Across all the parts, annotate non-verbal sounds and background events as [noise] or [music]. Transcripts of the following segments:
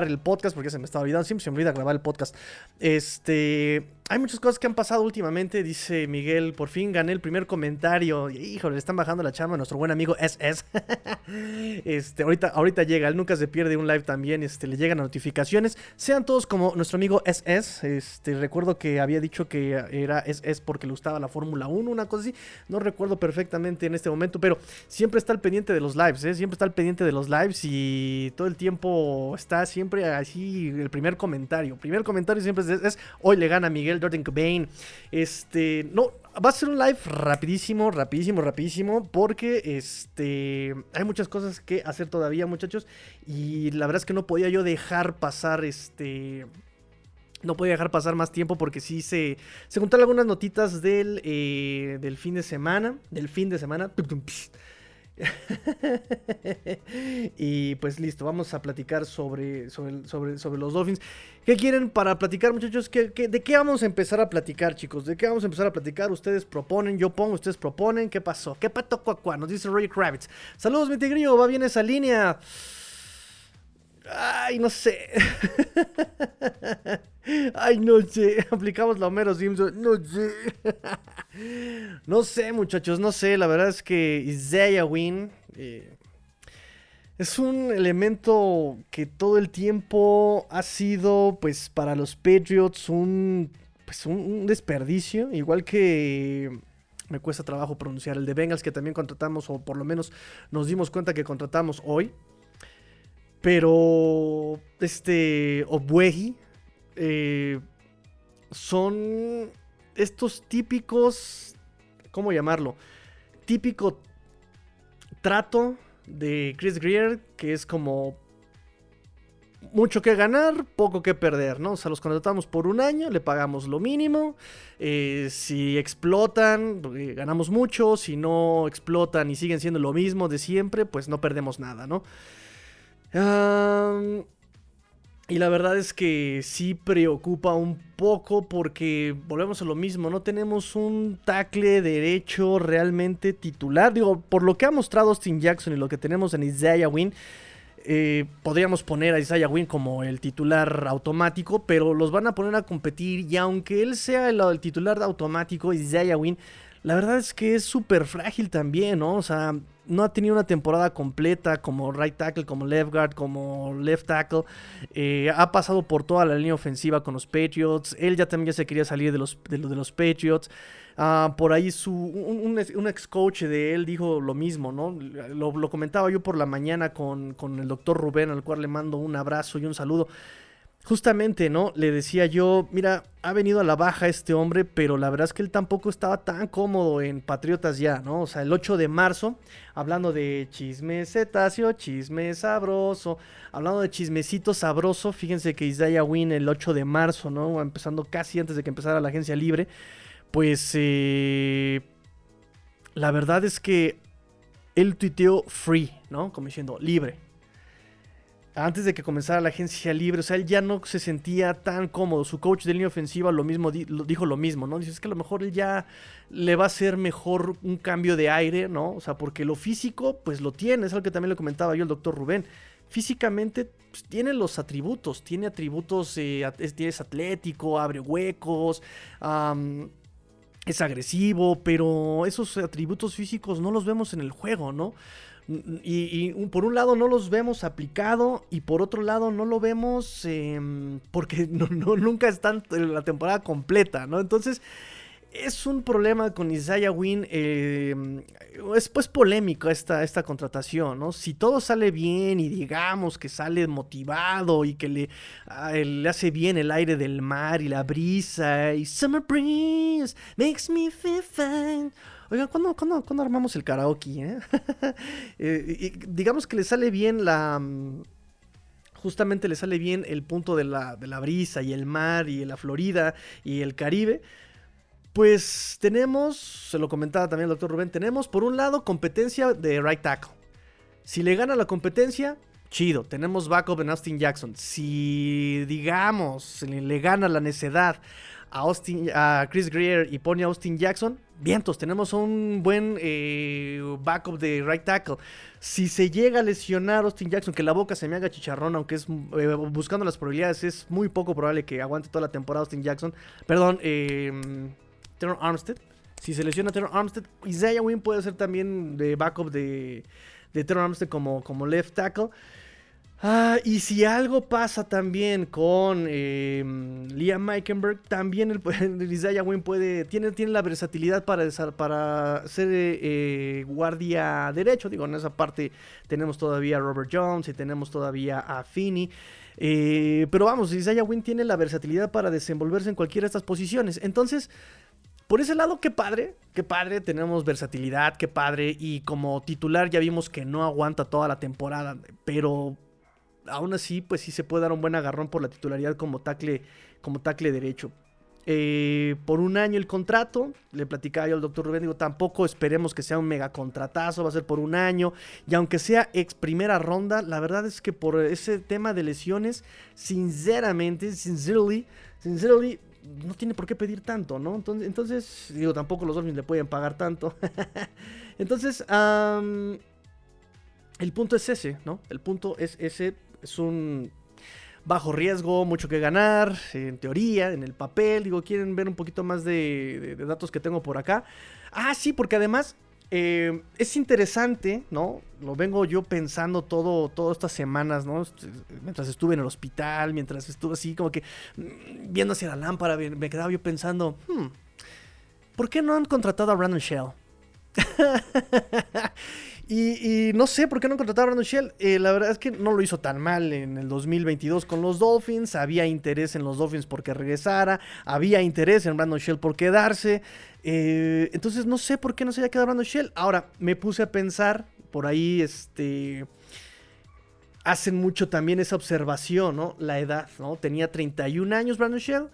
el podcast, porque se me estaba olvidando, siempre se me olvida grabar el podcast. Este, hay muchas cosas que han pasado últimamente, dice Miguel, por fin gané el primer comentario. Híjole, le están bajando la chamba a nuestro buen amigo SS. [laughs] este, ahorita, ahorita llega, él nunca se pierde un live también, este, le llegan notificaciones. Sean todos como nuestro amigo SS. Este, recuerdo que había dicho que era SS porque le gustaba la Fórmula 1, una cosa así. No recuerdo perfectamente en este momento, pero siempre está al pendiente de los lives, ¿eh? siempre está al pendiente de los lives y todo el tiempo está así el primer comentario. Primer comentario siempre es, hoy le gana Miguel Jordan Cobain. Este, no, va a ser un live rapidísimo, rapidísimo, rapidísimo, porque este, hay muchas cosas que hacer todavía, muchachos, y la verdad es que no podía yo dejar pasar este... No podía dejar pasar más tiempo porque sí se, se juntaron algunas notitas del, eh, del fin de semana. Del fin de semana. [laughs] y pues listo, vamos a platicar sobre, sobre, sobre, los Dolphins. ¿Qué quieren para platicar, muchachos? ¿Qué, de qué vamos a empezar a platicar, chicos? ¿De qué vamos a empezar a platicar? Ustedes proponen, yo pongo, ustedes proponen. ¿Qué pasó? ¿Qué pato cuacua? Nos dice Roy Kravitz. Saludos, mi tigrillo, va bien esa línea. Ay, no sé. Ay, no sé. Aplicamos la Homero Simpson. No sé. No sé, muchachos. No sé. La verdad es que Isaiah Wynn eh, es un elemento que todo el tiempo ha sido, pues, para los Patriots un, pues, un desperdicio. Igual que me cuesta trabajo pronunciar el de Bengals que también contratamos, o por lo menos nos dimos cuenta que contratamos hoy. Pero este Obueji eh, son estos típicos, ¿cómo llamarlo? Típico trato de Chris Greer, que es como mucho que ganar, poco que perder, ¿no? O sea, los contratamos por un año, le pagamos lo mínimo. Eh, si explotan, eh, ganamos mucho. Si no explotan y siguen siendo lo mismo de siempre, pues no perdemos nada, ¿no? Y la verdad es que sí preocupa un poco porque volvemos a lo mismo, no tenemos un tackle derecho realmente titular. Digo, por lo que ha mostrado Austin Jackson y lo que tenemos en Isaiah Wynn, eh, podríamos poner a Isaiah Wynn como el titular automático, pero los van a poner a competir y aunque él sea el, el titular automático, Isaiah Wynn, la verdad es que es súper frágil también, ¿no? O sea, no ha tenido una temporada completa como right tackle, como left guard, como left tackle. Eh, ha pasado por toda la línea ofensiva con los Patriots. Él ya también se quería salir de los, de, los Patriots. Ah, por ahí su, un, ex coach de él dijo lo mismo, ¿no? Lo, comentaba yo por la mañana con, con el doctor Rubén, al cual le mando un abrazo y un saludo. Justamente, ¿no? Le decía yo, mira, ha venido a la baja este hombre, pero la verdad es que él tampoco estaba tan cómodo en Patriotas ya, ¿no? O sea, el 8 de marzo, hablando de chisme cetáceo, chisme sabroso, hablando de chismecito sabroso, fíjense que Isaiah Wynn el 8 de marzo, ¿no? Empezando casi antes de que empezara la agencia libre, pues eh, la verdad es que él tuiteó free, ¿no? Como diciendo, libre, antes de que comenzara la agencia libre, o sea, él ya no se sentía tan cómodo. Su coach de línea ofensiva lo mismo dijo lo mismo, ¿no? Dice, es que a lo mejor él ya le va a hacer mejor un cambio de aire, ¿no? O sea, porque lo físico, pues lo tiene, es algo que también le comentaba yo el doctor Rubén. Físicamente pues, tiene los atributos, tiene atributos, eh, es, atlético, abre huecos, es agresivo, pero esos atributos físicos no los vemos en el juego, ¿no? Y, por un lado no los vemos aplicado y por otro lado no lo vemos em, porque [laughs] no, nunca están la temporada completa, ¿no? Entonces es un problema con Isaiah Wynn. Em, es pues polémico esta, esta contratación, ¿no? Si todo sale bien y digamos que sale motivado y que le, ah, le hace bien el aire del mar y la brisa y Summer Breeze makes me feel fine. Oigan, ¿cuándo, armamos el karaoke? Eh? [laughs] eh digamos que le sale bien la... Mm, justamente le sale bien el punto de la, de la brisa y el mar y la Florida y el Caribe. Pues tenemos, se lo comentaba también el doctor Rubén, tenemos por un lado competencia de right tackle. Si le gana la competencia, chido, tenemos backup en Austin Jackson. Si digamos le, le gana la necedad a, Austin, a Chris Greer y pone a Austin Jackson, vientos, tenemos un buen eh, backup de right tackle. Si se llega a lesionar Austin Jackson, que la boca se me haga chicharrón, aunque es eh, buscando las probabilidades, es muy poco probable que aguante toda la temporada Austin Jackson. Perdón, eh, Armstead. Si se lesiona Terror Armstead, Isaiah Wynn puede ser también de backup de, de Terror Armstead como, como left tackle. Ah, y si algo pasa también con em, Liam Meikenberg, también el, Isaiah Wynn puede, tiene, tiene la versatilidad para, para ser eh, guardia derecho. Digo, en esa parte tenemos todavía a Robert Jones y tenemos todavía a Finney. Eh, pero vamos, Isaiah Wynn tiene la versatilidad para desenvolverse en cualquiera de estas posiciones. Entonces, por ese lado, qué padre, qué padre, tenemos versatilidad, qué padre. Y como titular ya vimos que no aguanta toda la temporada, pero aún así, pues sí se puede dar un buen agarrón por la titularidad como tackle, como tackle derecho. Eh, por un año el contrato, le platicaba yo al doctor Rubén, digo, tampoco esperemos que sea un mega contratazo, va a ser por un año, y aunque sea ex primera ronda, la verdad es que por ese tema de lesiones, sinceramente, sincerely, sincerely, no tiene por qué pedir tanto, ¿no? Entonces, entonces digo, tampoco los Dolphins le pueden pagar tanto. [laughs] entonces, el punto es ese, ¿no? El punto es ese, es un bajo riesgo, mucho que ganar, en teoría, en el papel. Digo, quieren ver un poquito más de, datos que tengo por acá. Ah, sí, porque además eh, es interesante, ¿no? Lo vengo yo pensando todo, todas estas semanas, ¿no? Mientras estuve en el hospital, mientras estuve así como que mm, viendo hacia la lámpara, me quedaba yo pensando, hmm, ¿por qué no han contratado a Brandon Shell? [laughs] Y, no sé por qué no contrataron a Brandon Shell. Eh, la verdad es que no lo hizo tan mal en el 2022 con los Dolphins. Había interés en los Dolphins porque regresara. Había interés en Brandon Shell por quedarse. Eh, entonces no sé por qué no se haya quedado Brandon Shell. Ahora, me puse a pensar por ahí, este hacen mucho también esa observación, ¿no? La edad, ¿no? Tenía 31 años Brandon Shell.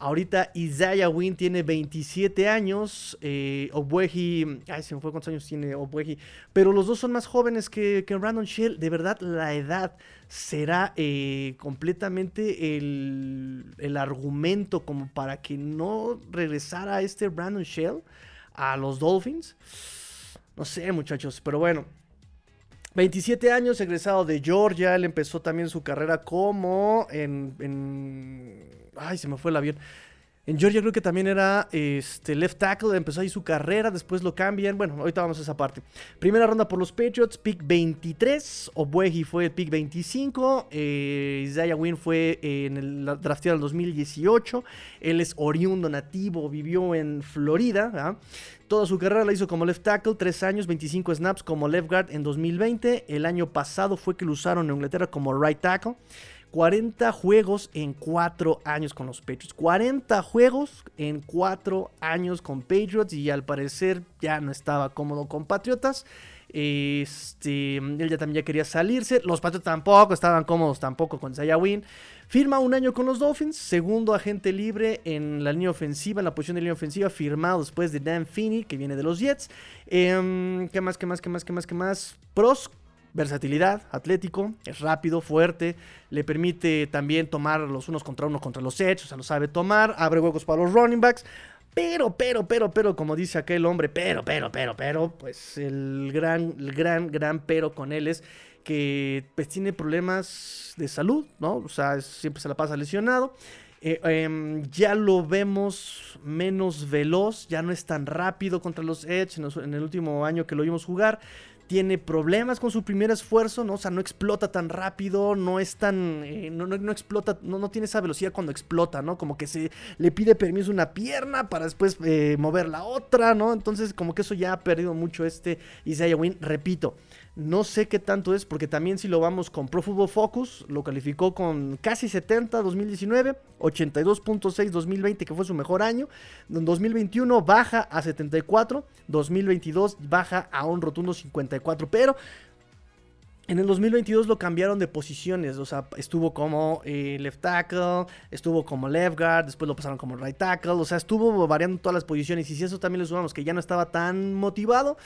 Ahorita Isaiah Wynn tiene 27 años. Eh, Obueji. Ay, se me fue cuántos años tiene Obueji. Pero los dos son más jóvenes que, que Brandon Shell. De verdad, la edad será eh, completamente el, el, argumento como para que no regresara este Brandon Shell a los Dolphins. No sé, muchachos, pero bueno. 27 años, egresado de Georgia. Él empezó también su carrera como en Ay, se me fue el avión. En Georgia creo que también era este, left tackle, empezó ahí su carrera, después lo cambian. Bueno, ahorita vamos a esa parte. Primera ronda por los Patriots, pick 23. Obueji fue el pick 25. Eh, Isaiah Wynn fue en el del 2018. Él es oriundo nativo, vivió en Florida. Toda su carrera la hizo como left tackle, 3 años, 25 snaps como left guard en 2020. El año pasado fue que lo usaron en Inglaterra como right tackle. 40 juegos en 4 años con los Patriots. 40 juegos en 4 años con Patriots y al parecer ya no estaba cómodo con Patriotas. Este, él ya también quería salirse. Los Patriots tampoco estaban cómodos tampoco con Zaya Win. Firma un año con los Dolphins, segundo agente libre en la línea ofensiva, en la posición de línea ofensiva, firmado después de Dan Finney, que viene de los Jets. Em, ¿Qué más, qué más, qué más, qué más, qué más? Pros, versatilidad, atlético, es rápido, fuerte, le permite también tomar los unos contra uno contra los hechos, o sea, lo sabe tomar, abre huecos para los running backs. Pero, pero, pero, pero, como dice aquel hombre, pero, pero, pero, pero, pues el gran, el gran, gran pero con él es que pues tiene problemas de salud, ¿no? O sea, siempre se la pasa lesionado. Eh, em, ya lo vemos menos veloz, ya no es tan rápido contra los Edge en, el último año que lo vimos jugar tiene problemas con su primer esfuerzo, ¿no? O sea, no explota tan rápido, no es tan. Eh, no, no, explota, no, no, tiene esa velocidad cuando explota, ¿no? Como que se le pide permiso una pierna para después eh, mover la otra, ¿no? Entonces, como que eso ya ha perdido mucho este Isaiah Wynn. Repito, no sé qué tanto es, porque también si lo vamos con Pro Football Focus, lo calificó con casi 70 2019, 82.6 2020, que fue su mejor año. En 2021 baja a 74, 2022 baja a un rotundo 54, pero en el 2022 lo cambiaron de posiciones, o sea, estuvo como eh, left tackle, estuvo como left guard, después lo pasaron como right tackle, o sea, estuvo variando todas las posiciones y si eso también le sumamos que ya no estaba tan motivado,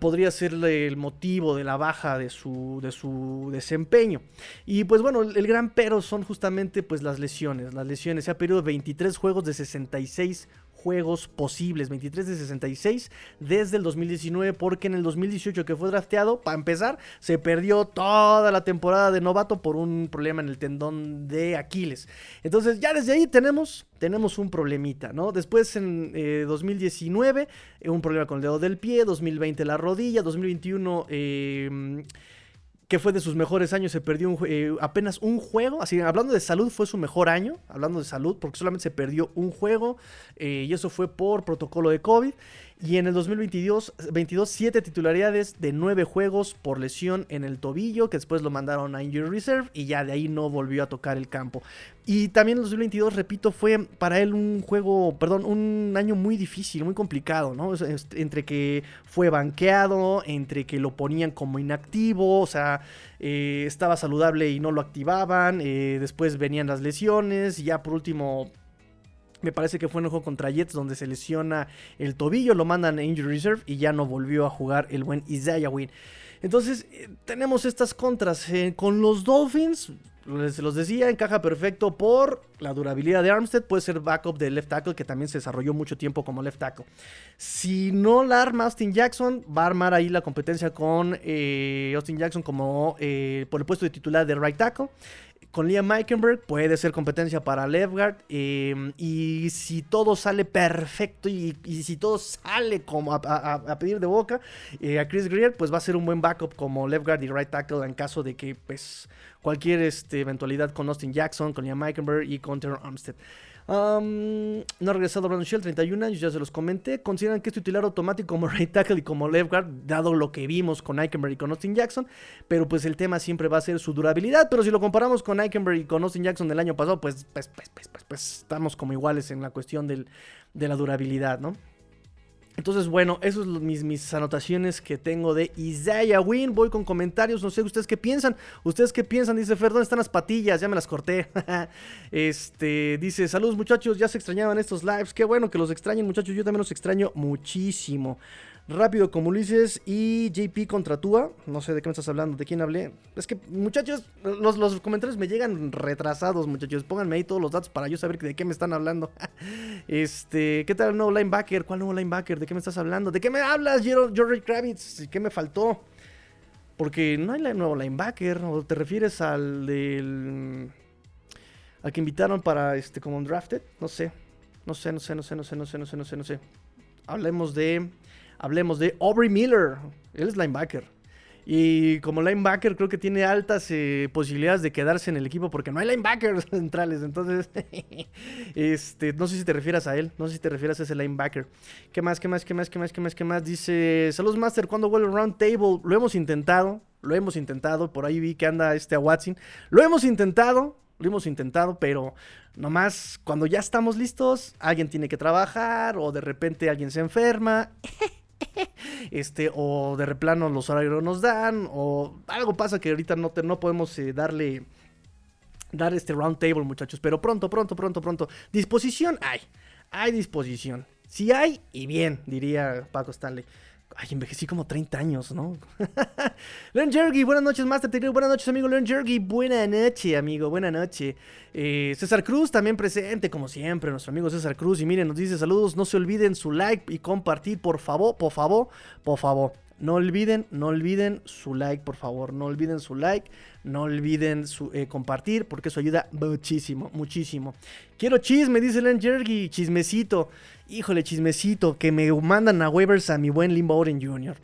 podría ser el motivo de la baja de su, de su desempeño. Y pues bueno, el, gran pero son justamente pues las lesiones. Las lesiones. Se ha perdido 23 juegos de 66 juegos posibles, 23 de 66 desde el 2019, porque en el 2018 que fue drafteado, para empezar, se perdió toda la temporada de novato por un problema en el tendón de Aquiles. Entonces ya desde ahí tenemos, tenemos un problemita, ¿no? Después en 2019, eh, un problema con el dedo del pie, 2020 la rodilla, 2021 que fue de sus mejores años, se perdió eh, apenas un juego, así hablando de salud fue su mejor año, hablando de salud, porque solamente se perdió un juego eh, y eso fue por protocolo de COVID. Y en el 2022, 22, 7 titularidades de 9 juegos por lesión en el tobillo, que después lo mandaron a Injury Reserve y ya de ahí no volvió a tocar el campo. Y también el 2022, repito, fue para él un juego, perdón, un año muy difícil, muy complicado, ¿no? Entre que fue banqueado, entre que lo ponían como inactivo, o sea, eh, estaba saludable y no lo activaban, eh, después venían las lesiones, y ya por último me parece que fue en el juego contra Jets donde se lesiona el tobillo, lo mandan a Injury Reserve y ya no volvió a jugar el buen Isaiah Wynn. Entonces, eh, tenemos estas contras. Eh, con los Dolphins, les los decía, encaja perfecto por la durabilidad de Armstead. Puede ser backup de left tackle, que también se desarrolló mucho tiempo como left tackle. Si no la arma Austin Jackson, va a armar ahí la competencia con eh, Austin Jackson como por el puesto de titular de right tackle con Liam Meikenberg puede ser competencia para Lefgard. Em, y si todo sale perfecto y, si todo sale como a, pedir de boca, eh, a Chris Greer, pues va a ser un buen backup como Lefgard y right tackle en caso de que pues, cualquier este, eventualidad con Austin Jackson, con Liam Meikenberg y con Armstead no ha regresado Brandon Shell, 31 años, ya se los comenté. Consideran que es titular automático como [laughs] right tackle y como left guard, dado lo que vimos con Eikenberg y con Austin Jackson. Pero pues el tema siempre va a ser su durabilidad. Pero si lo comparamos con Eikenberg y con Austin Jackson del año pasado, pues, pues, pues, pues, pues, pues estamos como iguales en la cuestión del, de la durabilidad, ¿no? Entonces, bueno, esas son mis, mis anotaciones que tengo de Isaiah Win. Voy con comentarios, no sé ustedes qué piensan. ¿Ustedes qué piensan? Dice Fer, ¿dónde están las patillas? Ya me las corté. [laughs] este, dice, saludos muchachos, ya se extrañaban estos lives. Qué bueno que los extrañen muchachos, yo también los extraño muchísimo. Rápido como Ulises y JP contra Tua. No sé de qué me estás hablando, de quién hablé. Es que, muchachos, los, los comentarios me llegan retrasados, muchachos. Pónganme ahí todos los datos para yo saber de qué me están hablando. [laughs] este, ¿qué tal el nuevo linebacker? ¿Cuál nuevo linebacker? ¿De qué me estás hablando? ¿De qué me hablas, George Kravitz? ¿Qué me faltó? Porque no hay nuevo linebacker. ¿O te refieres al del. al que invitaron para este como un drafted? No sé. No sé, no sé, no sé, no sé, no sé, no sé, no sé, no sé. Hablemos de hablemos de Aubrey Miller. Él es linebacker. Y como linebacker creo que tiene altas eh, posibilidades de quedarse en el equipo porque no hay linebackers [laughs] centrales. Entonces, [laughs] este, no sé si te refieras a él, no sé si te refieras a ese linebacker. ¿Qué más, qué más, qué más, qué más, qué más, qué más? Dice, saludos Master, ¿cuándo vuelve el Round Table? Lo hemos intentado, lo hemos intentado. Por ahí vi que anda este a Watson. Lo hemos intentado, lo hemos intentado, pero nomás cuando ya estamos listos, alguien tiene que trabajar o de repente alguien se enferma. [laughs] [laughs] este, o de replano los horarios nos dan, o algo pasa que ahorita no, no podemos eh, darle, dar este round table, muchachos, pero pronto, pronto, pronto, pronto. Disposición hay, hay disposición. Si hay, y bien, diría Paco Stanley. Ay, envejecí como 30 años, ¿no? [laughs] Leon Jergy, buenas noches, Master Buenas noches, amigo Leon Jergy. Buena noche, amigo. Buena noche. Eh, César Cruz también presente, como siempre, nuestro amigo César Cruz. Y miren, nos dice saludos. No se olviden su like y compartir, por favor, por favor, por favor. No olviden, no olviden su like, por favor. No olviden su like. No olviden su, eh, compartir, porque eso ayuda muchísimo, muchísimo. Quiero chisme, dice Len Jergy. Chismecito. Híjole, chismecito. Que me mandan a waivers a mi buen Lynn Bowden Jr.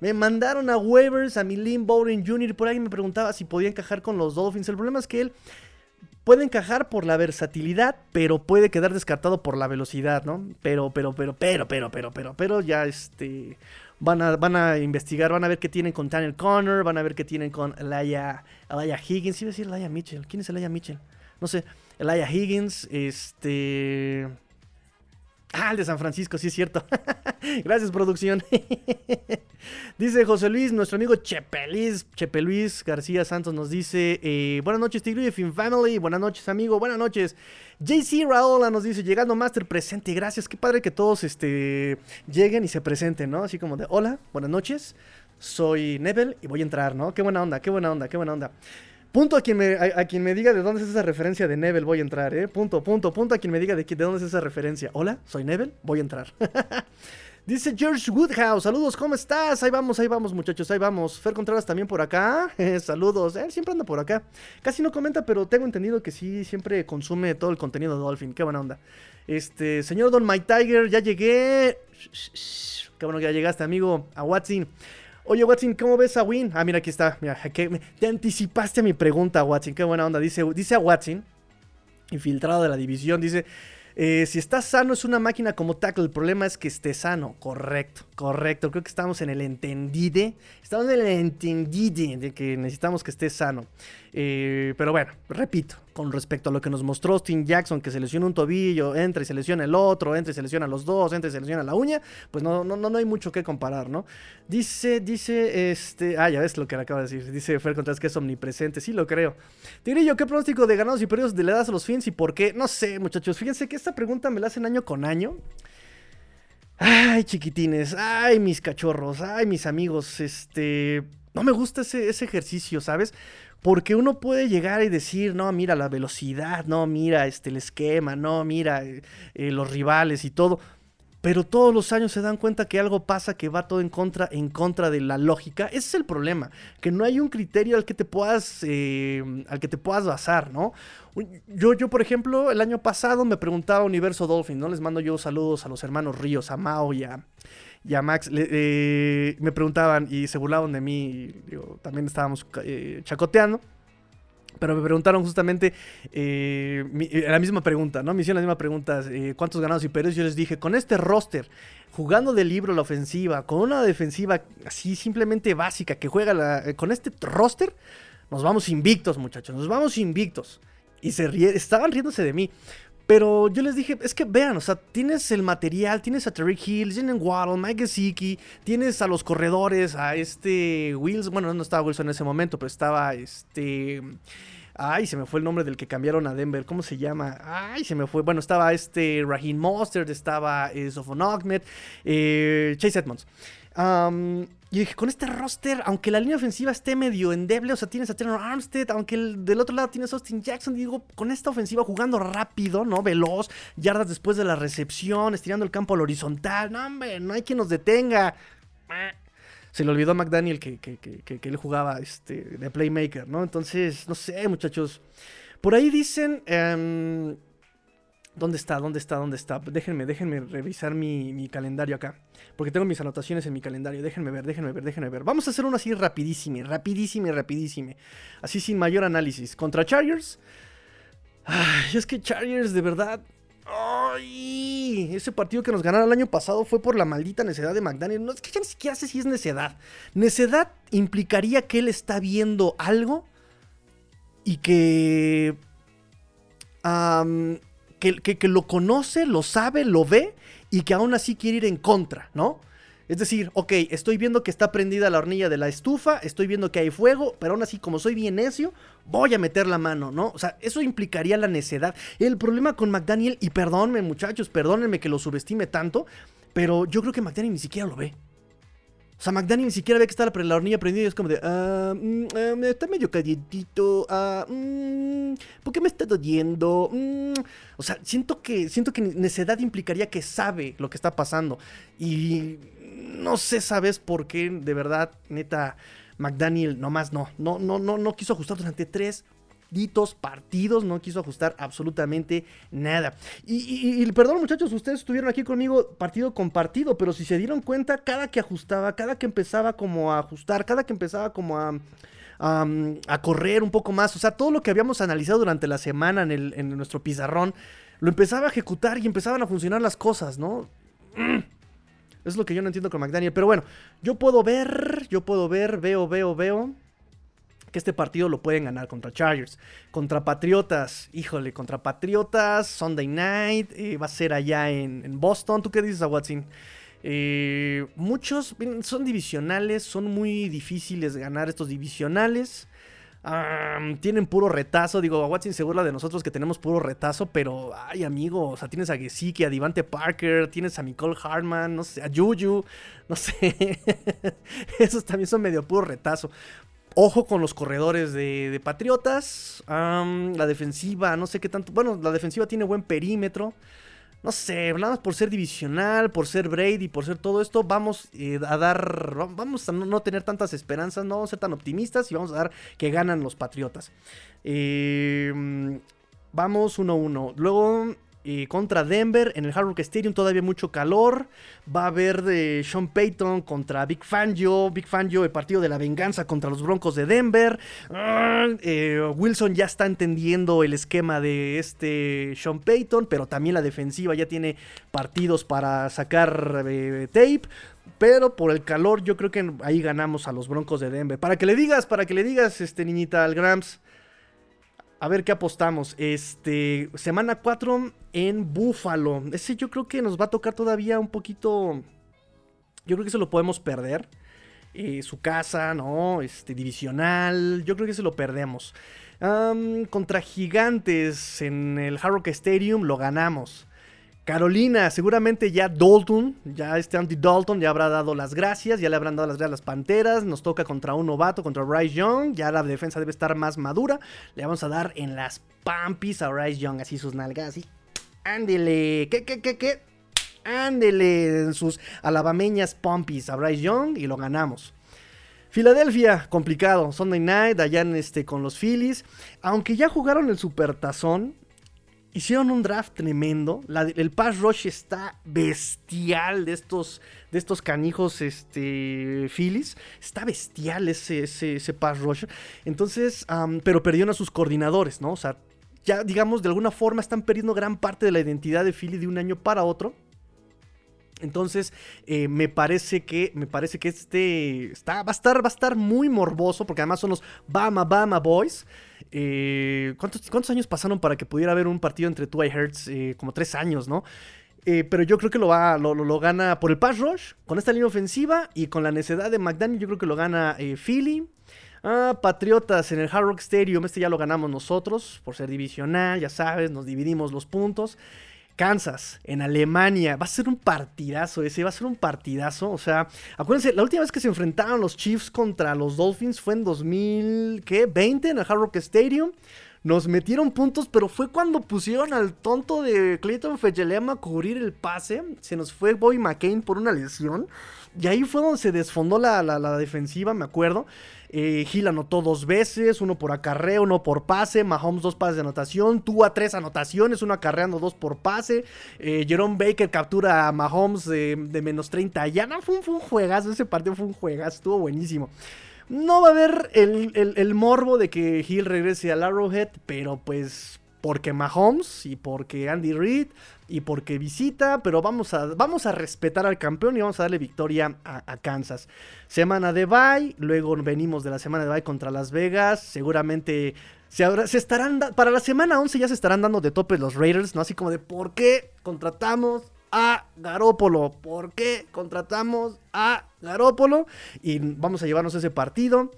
Me mandaron a waivers a mi Lynn Bowden Jr. Por ahí me preguntaba si podía encajar con los Dolphins. El problema es que él puede encajar por la versatilidad, pero puede quedar descartado por la velocidad, ¿no? Pero, pero, pero, pero, pero, pero, pero, pero ya este Van a, van a investigar, van a ver qué tienen con Tanner Connor, van a ver qué tienen con Elia, Elia Higgins. Iba a decir Elia Mitchell. ¿Quién es Elia Mitchell? No sé. Elia Higgins, este. Ah, el de San Francisco, sí es cierto. [laughs] Gracias, producción. [laughs] dice José Luis, nuestro amigo Chepelis, Chepe Luis García Santos nos dice: eh, Buenas noches, Tigre de Fin Family. Buenas noches, amigo. Buenas noches. JC Raola nos dice: Llegando Master presente. Gracias. Qué padre que todos este, lleguen y se presenten, ¿no? Así como de: Hola, buenas noches. Soy Nebel y voy a entrar, ¿no? Qué buena onda, qué buena onda, qué buena onda. Punto a quien, me, a, quien me diga de dónde es esa referencia de Nebel, voy a entrar, ¿eh? Punto, punto, punto a quien me diga de, de dónde es esa referencia. Hola, soy Nebel, voy a entrar. [laughs] Dice George Woodhouse, saludos, ¿cómo estás? Ahí vamos, ahí vamos, muchachos, ahí vamos. Fer Contreras también por acá, [laughs] saludos, él siempre anda por acá. Casi no comenta, pero tengo entendido que sí, siempre consume todo el contenido de Dolphin, qué buena onda. Este, señor Don My Tiger, ya llegué. Qué bueno que ya llegaste, amigo, a Watson. Oye, Watson, ¿cómo ves a Win? Ah, mira, aquí está. Mira, te anticipaste a mi pregunta, Watson. Qué buena onda. Dice, dice a Watson, infiltrado de la división, dice. Eh, si estás sano es una máquina como tackle, el problema es que esté sano. Correcto, correcto. Creo que estamos en el entendide. Estamos en el entendide de que necesitamos que esté sano. Eh, pero bueno, repito, con respecto a lo que nos mostró Austin Jackson, que se lesiona un tobillo, entra y se lesiona el otro, entra y se lesiona los dos, entra y se lesiona la uña, pues no, no, no hay mucho que comparar, ¿no? Dice, dice, este, ah, ya ves lo que le acaba de decir, dice Fer Contreras que es omnipresente, sí lo creo. Tigrillo, ¿qué pronóstico de ganados y perdidos le das a los Fins y por qué? No sé, muchachos, fíjense que esta pregunta me la hacen año con año. Ay, chiquitines, ay, mis cachorros, ay, mis amigos, este... No me gusta ese, ese ejercicio, ¿sabes? Porque uno puede llegar y decir, no, mira la velocidad, no, mira este, el esquema, no, mira eh, eh, los rivales y todo. Pero todos los años se dan cuenta que algo pasa que va todo en contra, en contra de la lógica. Ese es el problema, que no hay un criterio al que te puedas, eh, al que te puedas basar, ¿no? Yo, yo, por ejemplo, el año pasado me preguntaba Universo Dolphin, ¿no? Les mando yo saludos a los hermanos Ríos, a Mao y a, y a Max eh, me preguntaban y se burlaban de mí. también estábamos eh, chacoteando. Pero me preguntaron justamente eh, la misma pregunta, ¿no? Me hicieron la misma pregunta, ¿cuántos ganados y perdidos? Yo les dije, con este roster, jugando de libro la ofensiva, con una defensiva así simplemente básica que juega la, con este roster, nos vamos invictos, muchachos, nos vamos invictos. Y se estaban riéndose de mí. Pero yo les dije, es que vean, o sea, tienes el material, tienes a Terry Hill, tienen Waddle, Mike Gesicki, tienes a los corredores, a este Wills, bueno, no estaba Wilson en ese momento, pero estaba este... Ay, se me fue el nombre del que cambiaron a Denver. ¿Cómo se llama? Ay, se me fue. Bueno, estaba este Raheem Mostert, estaba eh, Sofon eh, Chase Edmonds. Y dije, con este roster, aunque la línea ofensiva esté medio endeble, o sea, tienes a Terrence Armstead, aunque del otro lado tienes a Austin Jackson, digo, con esta ofensiva jugando rápido, ¿no? Veloz, yardas después de la recepción, estirando el campo al horizontal, no, hombre, no hay quien nos detenga. Se le olvidó a McDaniel que, que, que, él jugaba este, de playmaker, ¿no? Entonces, no sé, muchachos. Por ahí dicen... Em, ¿Dónde está? ¿Dónde está? ¿Dónde está? Déjenme, déjenme revisar mi, calendario acá. Porque tengo mis anotaciones en mi calendario. Déjenme ver, déjenme ver, déjenme ver. Vamos a hacer uno así rapidísimo, rapidísimo, rapidísimo. Así sin mayor análisis. Contra Chargers. Ay, es que Chargers de verdad... Ay, ese partido que nos ganaron el año pasado fue por la maldita necedad de McDaniel. No es que ya ni siquiera sé si es necedad. Necedad implicaría que él está viendo algo y que que, lo conoce, lo sabe, lo ve y que aún así quiere ir en contra, ¿no? Es decir, ok, estoy viendo que está prendida la hornilla de la estufa, estoy viendo que hay fuego, pero aún así, como soy bien necio, voy a meter la mano, ¿no? O sea, eso implicaría la necedad. El problema con McDaniel, y perdónenme muchachos, perdónenme que lo subestime tanto, pero yo creo que McDaniel ni siquiera lo ve. O sea, McDaniel ni siquiera ve que está la, hornilla prendida y es como de, ah, mm, ah está medio calientito, ah, mm, ¿por qué me está doliendo? Mm". O sea, siento que, siento que necedad implicaría que sabe lo que está pasando. Y no sé, ¿sabes por qué? De verdad, neta, McDaniel nomás no, no, no, no, no quiso ajustar durante tres partidos, no quiso ajustar absolutamente nada. Y, perdón muchachos, ustedes estuvieron aquí conmigo partido con partido, pero si se dieron cuenta, cada que ajustaba, cada que empezaba como a ajustar, cada que empezaba como a... a, correr un poco más. O sea, todo lo que habíamos analizado durante la semana en, el, en, nuestro pizarrón, lo empezaba a ejecutar y empezaban a funcionar las cosas, ¿no? Es lo que yo no entiendo con McDaniel. Pero bueno, yo puedo ver, yo puedo ver, veo, veo, veo que este partido lo pueden ganar contra Chargers. Contra Patriotas, híjole, contra Patriotas, Sunday Night, eh, va a ser allá en, Boston. ¿Tú qué dices a Watson? Eh, muchos son divisionales, son muy difíciles ganar estos divisionales. tienen puro retazo. Digo, Watson se burla de nosotros que tenemos puro retazo, pero ay, amigo, o sea, tienes a Gesicki, a Divante Parker, tienes a Nicole Hartman, no sé, a Juju, no sé. [laughs] Esos también son medio puro retazo. Ojo con los corredores de, Patriotas. la defensiva, no sé qué tanto. Bueno, la defensiva tiene buen perímetro. No sé, nada más por ser divisional, por ser Brady, por ser todo esto, vamos eh, a dar, vamos a no tener tantas esperanzas, no vamos a ser tan optimistas y vamos a dar que ganan los Patriotas. Eh, vamos 1-1. Luego contra Denver en el Hard Rock Stadium. Todavía mucho calor. Va a haber de Sean Payton contra Big Fangio. Big Fangio, el partido de la venganza contra los Broncos de Denver. Ah, eh, Wilson ya está entendiendo el esquema de este Sean Payton, pero también la defensiva ya tiene partidos para sacar eh, tape. Pero por el calor, yo creo que ahí ganamos a los Broncos de Denver. Para que le digas, para que le digas, este niñita, al Grams. A ver qué apostamos. Este, semana 4 en Búfalo. Ese yo creo que nos va a tocar todavía un poquito. Yo creo que se lo podemos perder. Eh, su casa, ¿no? Este, divisional. Yo creo que se lo perdemos. contra Gigantes en el Hard Stadium lo ganamos. Carolina, seguramente ya Dalton, ya este Andy Dalton ya habrá dado las gracias, ya le habrán dado las gracias a las Panteras, nos toca contra un novato, contra Bryce Young, ya la defensa debe estar más madura, le vamos a dar en las pampis a Bryce Young, así sus nalgas, así, ándele, ¿qué, qué, qué, qué? Ándele en sus alabameñas pompis a Bryce Young y lo ganamos. Filadelfia, complicado. Sunday night, allá en este, con los Phillies. Aunque ya jugaron el Supertazón, hicieron un draft tremendo. el pass rush está bestial de estos, de estos canijos este, Phillies. Está bestial ese, ese, pass rush. Entonces, pero perdieron a sus coordinadores, ¿no? O sea, ya digamos, de alguna forma están perdiendo gran parte de la identidad de Philly de un año para otro. Entonces, eh, me parece que. Me parece que este. Está, va, a estar, va a estar muy morboso. Porque además son los Bama Bama Boys. Eh, ¿cuántos, años pasaron para que pudiera haber un partido entre Tua y Hertz? Eh, como tres años, ¿no? pero yo creo que lo, va, lo, gana por el pass rush, con esta línea ofensiva y con la necesidad de McDaniel. Yo creo que lo gana Philly. Ah, Patriotas en el Hard Rock Stadium. Este ya lo ganamos nosotros por ser divisional, ya sabes, nos dividimos los puntos. Kansas, en Alemania. Va a ser un partidazo ese, va a ser un partidazo. O sea, acuérdense, la última vez que se enfrentaron los Chiefs contra los Dolphins fue en 2020 en el Hard Rock Stadium. Nos metieron puntos, pero fue cuando pusieron al tonto de Clayton Fejelema a cubrir el pase. Se nos fue Bobby McCain por una lesión. Y ahí fue donde se desfondó la, la defensiva, me acuerdo. Eh, Gil anotó dos veces, uno por acarreo, uno por pase. Mahomes dos pases de anotación. Tua tres anotaciones, uno acarreando dos por pase. Eh, Jerome Baker captura a Mahomes de, menos 30 ya. No, fue, un juegazo, ese partido fue un juegazo, estuvo buenísimo. No va a haber el, el morbo de que Hill regrese al Arrowhead, pero pues porque Mahomes y porque Andy Reid y porque visita, pero vamos a, vamos a respetar al campeón y vamos a darle victoria a, Kansas. Semana de bye, luego venimos de la semana de bye contra Las Vegas, seguramente se, se estarán, para la semana 11 ya se estarán dando de tope los Raiders, ¿no? Así como de por qué contratamos a Garópolo, por qué contratamos a Garópolo y vamos a llevarnos ese partido.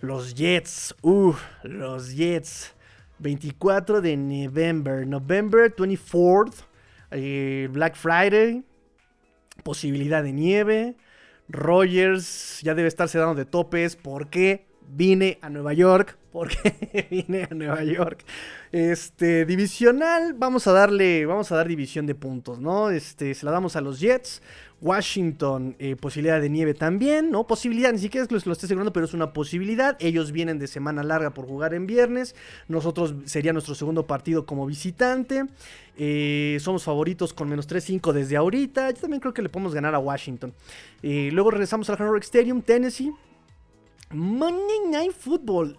Los Jets, uff, los Jets. 24 de November, November 24th, eh, Black Friday, posibilidad de nieve. Rogers ya debe estarse dando de topes. ¿Por qué? Vine a Nueva York. [laughs] ¿Por qué vine a Nueva York? Este, divisional, vamos a darle, vamos a dar división de puntos, ¿no? Este, se la damos a los Jets. Washington, eh, posibilidad de nieve también, ¿no? Posibilidad, ni siquiera es que lo, esté asegurando, pero es una posibilidad. Ellos vienen de semana larga por jugar en viernes. Nosotros sería nuestro segundo partido como visitante. Eh, somos favoritos con menos 3-5 desde ahorita. Yo también creo que le podemos ganar a Washington. Eh, luego regresamos al Hard Rock Stadium, Tennessee. Monday Night Football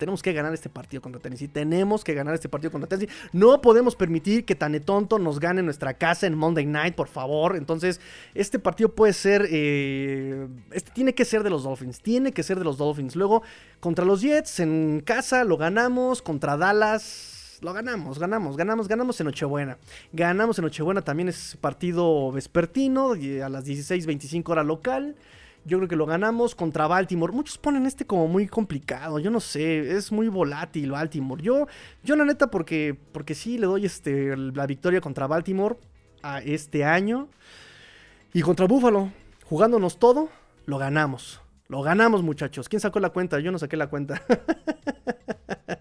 tenemos que ganar este partido contra Tennessee. Tenemos que ganar este partido contra Tennessee. No podemos permitir que Tane Tonto nos gane nuestra casa en Monday Night, por favor. Entonces, este partido puede ser. Eh, este tiene que ser de los Dolphins. Tiene que ser de los Dolphins. Luego, contra los Jets en casa lo ganamos. Contra Dallas. Lo ganamos, ganamos, ganamos, ganamos en Nochebuena. Ganamos en Nochebuena también es partido vespertino a las 16.25 hora local. Yo creo que lo ganamos contra Baltimore. Muchos ponen este como muy complicado. Yo no sé, es muy volátil Baltimore. Yo, yo la neta, porque, porque sí le doy este, la victoria contra Baltimore a este año. Y contra Buffalo, jugándonos todo, lo ganamos. Lo ganamos, muchachos. ¿Quién sacó la cuenta? Yo no saqué la cuenta. [laughs]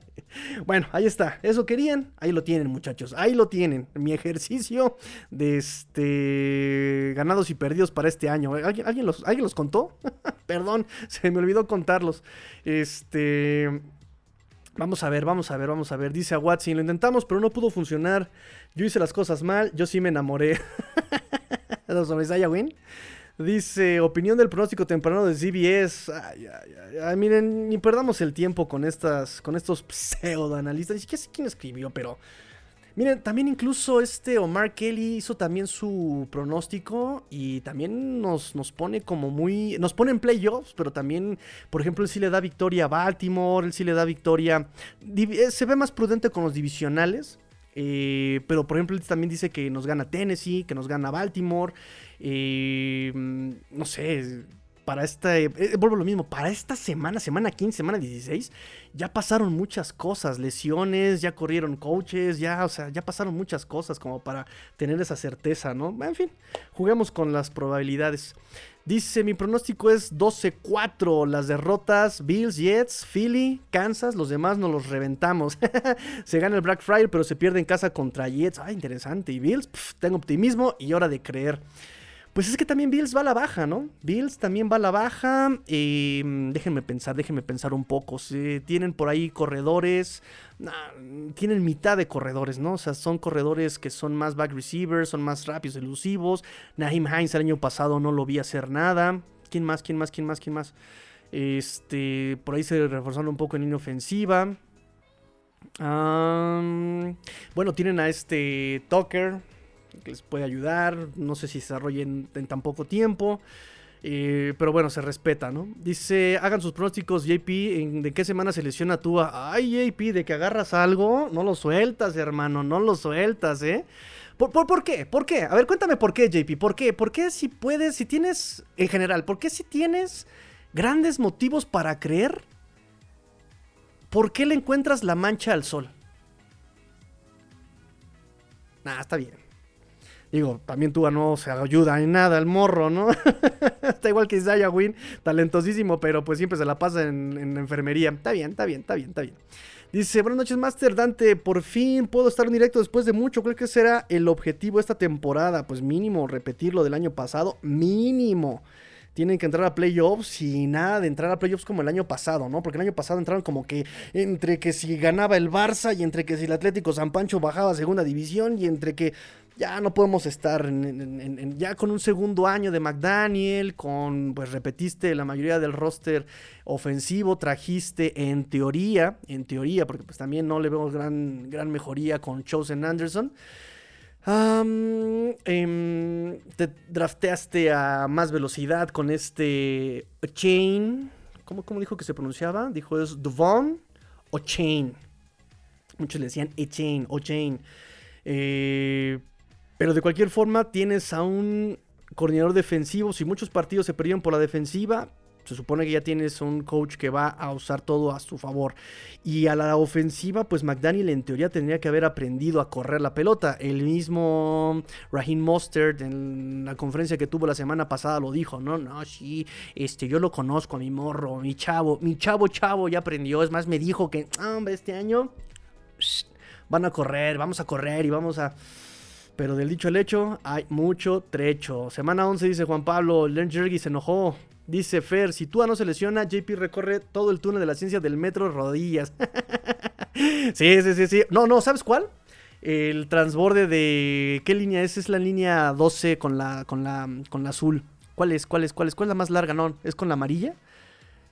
bueno, ahí está. Eso querían. Ahí lo tienen, muchachos. Ahí lo tienen. Mi ejercicio de este ganados y perdidos para este año. ¿Alguien, los, ¿alguien los contó? [laughs] Perdón, se me olvidó contarlos. Este. Vamos a ver, vamos a ver, vamos a ver. Dice a Watson, lo intentamos, pero no pudo funcionar. Yo hice las cosas mal, yo sí me enamoré. ¿Sobre Isaiah Win? Dice, opinión del pronóstico temprano de CBS. Ay, ay, ay, miren, ni perdamos el tiempo con estas, con estos pseudoanalistas. Ni siquiera sé quién escribió, pero... Miren, también incluso este Omar Kelly hizo también su pronóstico y también nos, nos pone como muy... Nos pone en playoffs, pero también, por ejemplo, él sí le da victoria a Baltimore, él sí le da victoria... Eh, se ve más prudente con los divisionales. Eh, pero por ejemplo, también dice que nos gana Tennessee, que nos gana Baltimore. Eh, no sé, para esta, eh, vuelvo lo mismo, para esta semana, semana 15, semana 16, ya pasaron muchas cosas, lesiones, ya corrieron coaches, ya, o sea, ya pasaron muchas cosas como para tener esa certeza, ¿no? En fin, juguemos con las probabilidades. Dice, mi pronóstico es 12-4, las derrotas, Bills, Jets, Philly, Kansas, los demás nos los reventamos. [laughs] se gana el Black Friday, pero se pierde en casa contra Jets. Ah, interesante. Y Bills, tengo optimismo y hora de creer. Pues es que también Bills va a la baja, ¿no? Bills también va a la baja. Mm, déjenme pensar, déjenme pensar un poco. Tienen por ahí corredores. tienen mitad de corredores, ¿no? O sea, son corredores que son más back receivers, son más rápidos, elusivos. Naheem Hines el año pasado no lo vi hacer nada. ¿Quién más? ¿Quién más? ¿Quién más? ¿Quién más? Este, por ahí se reforzaron un poco en línea ofensiva. bueno, tienen a este Tucker les puede ayudar. No sé si se desarrollen en tan poco tiempo. Eh, pero bueno, se respeta, ¿no? Dice, hagan sus pronósticos, JP, ¿en, ¿de qué semana se lesiona tú? Ay, JP, de que agarras algo, no lo sueltas, hermano, no lo sueltas, ¿eh? ¿Por, por, qué? ¿Por qué? A ver, cuéntame por qué, JP. ¿Por qué? ¿Por qué si puedes, si tienes, en general, por qué si tienes grandes motivos para creer? ¿Por qué le encuentras la mancha al sol? Nah, está bien. Digo, también tú no se ayuda en nada el morro, ¿no? [laughs] está igual que Isaiah Wynn, talentosísimo, pero pues siempre se la pasa en, enfermería. Está bien, está bien, está bien, está bien. Dice, buenas noches, Master Dante. Por fin puedo estar en directo después de mucho. Creo que será el objetivo esta temporada. Pues mínimo, repetir lo del año pasado. Mínimo. Tienen que entrar a playoffs y nada de entrar a playoffs como el año pasado, ¿no? Porque el año pasado entraron como que entre que si ganaba el Barça y entre que si el Atlético San Pancho bajaba a segunda división y entre que ya no podemos estar ya con un segundo año de McDaniel, con pues repetiste la mayoría del roster ofensivo, trajiste en teoría, en teoría, porque pues también no le vemos gran, gran mejoría con Chosen Anderson. Em, te drafteaste a más velocidad con este Chain. ¿Cómo, ¿Cómo, dijo que se pronunciaba? Dijo es Devon o Chain. Muchos le decían E-Chain o Chain. Eh, pero de cualquier forma, tienes a un coordinador defensivo. Si muchos partidos se perdieron por la defensiva, se supone que ya tienes un coach que va a usar todo a su favor. Y a la ofensiva, pues McDaniel en teoría tendría que haber aprendido a correr la pelota. El mismo Raheem Mostert en la conferencia que tuvo la semana pasada lo dijo, no, no, sí, este, yo lo conozco mi morro, mi chavo, mi chavo chavo ya aprendió. Es más, me dijo que, ah, hombre, este año van a correr, vamos a correr y vamos a... Pero del dicho al hecho, hay mucho trecho. Semana 11 dice Juan Pablo, Len Jergy se enojó. Dice Fer, si tú no se lesiona, JP recorre todo el túnel de la ciencia del metro rodillas. [laughs] sí, sí, sí, sí. No, no, ¿sabes cuál? El transborde de... ¿Qué línea es? Es la línea 12 con la, con la, con la azul. ¿Cuál es? ¿Cuál es? ¿Cuál es? ¿Cuál es la más larga? No, ¿es con la amarilla?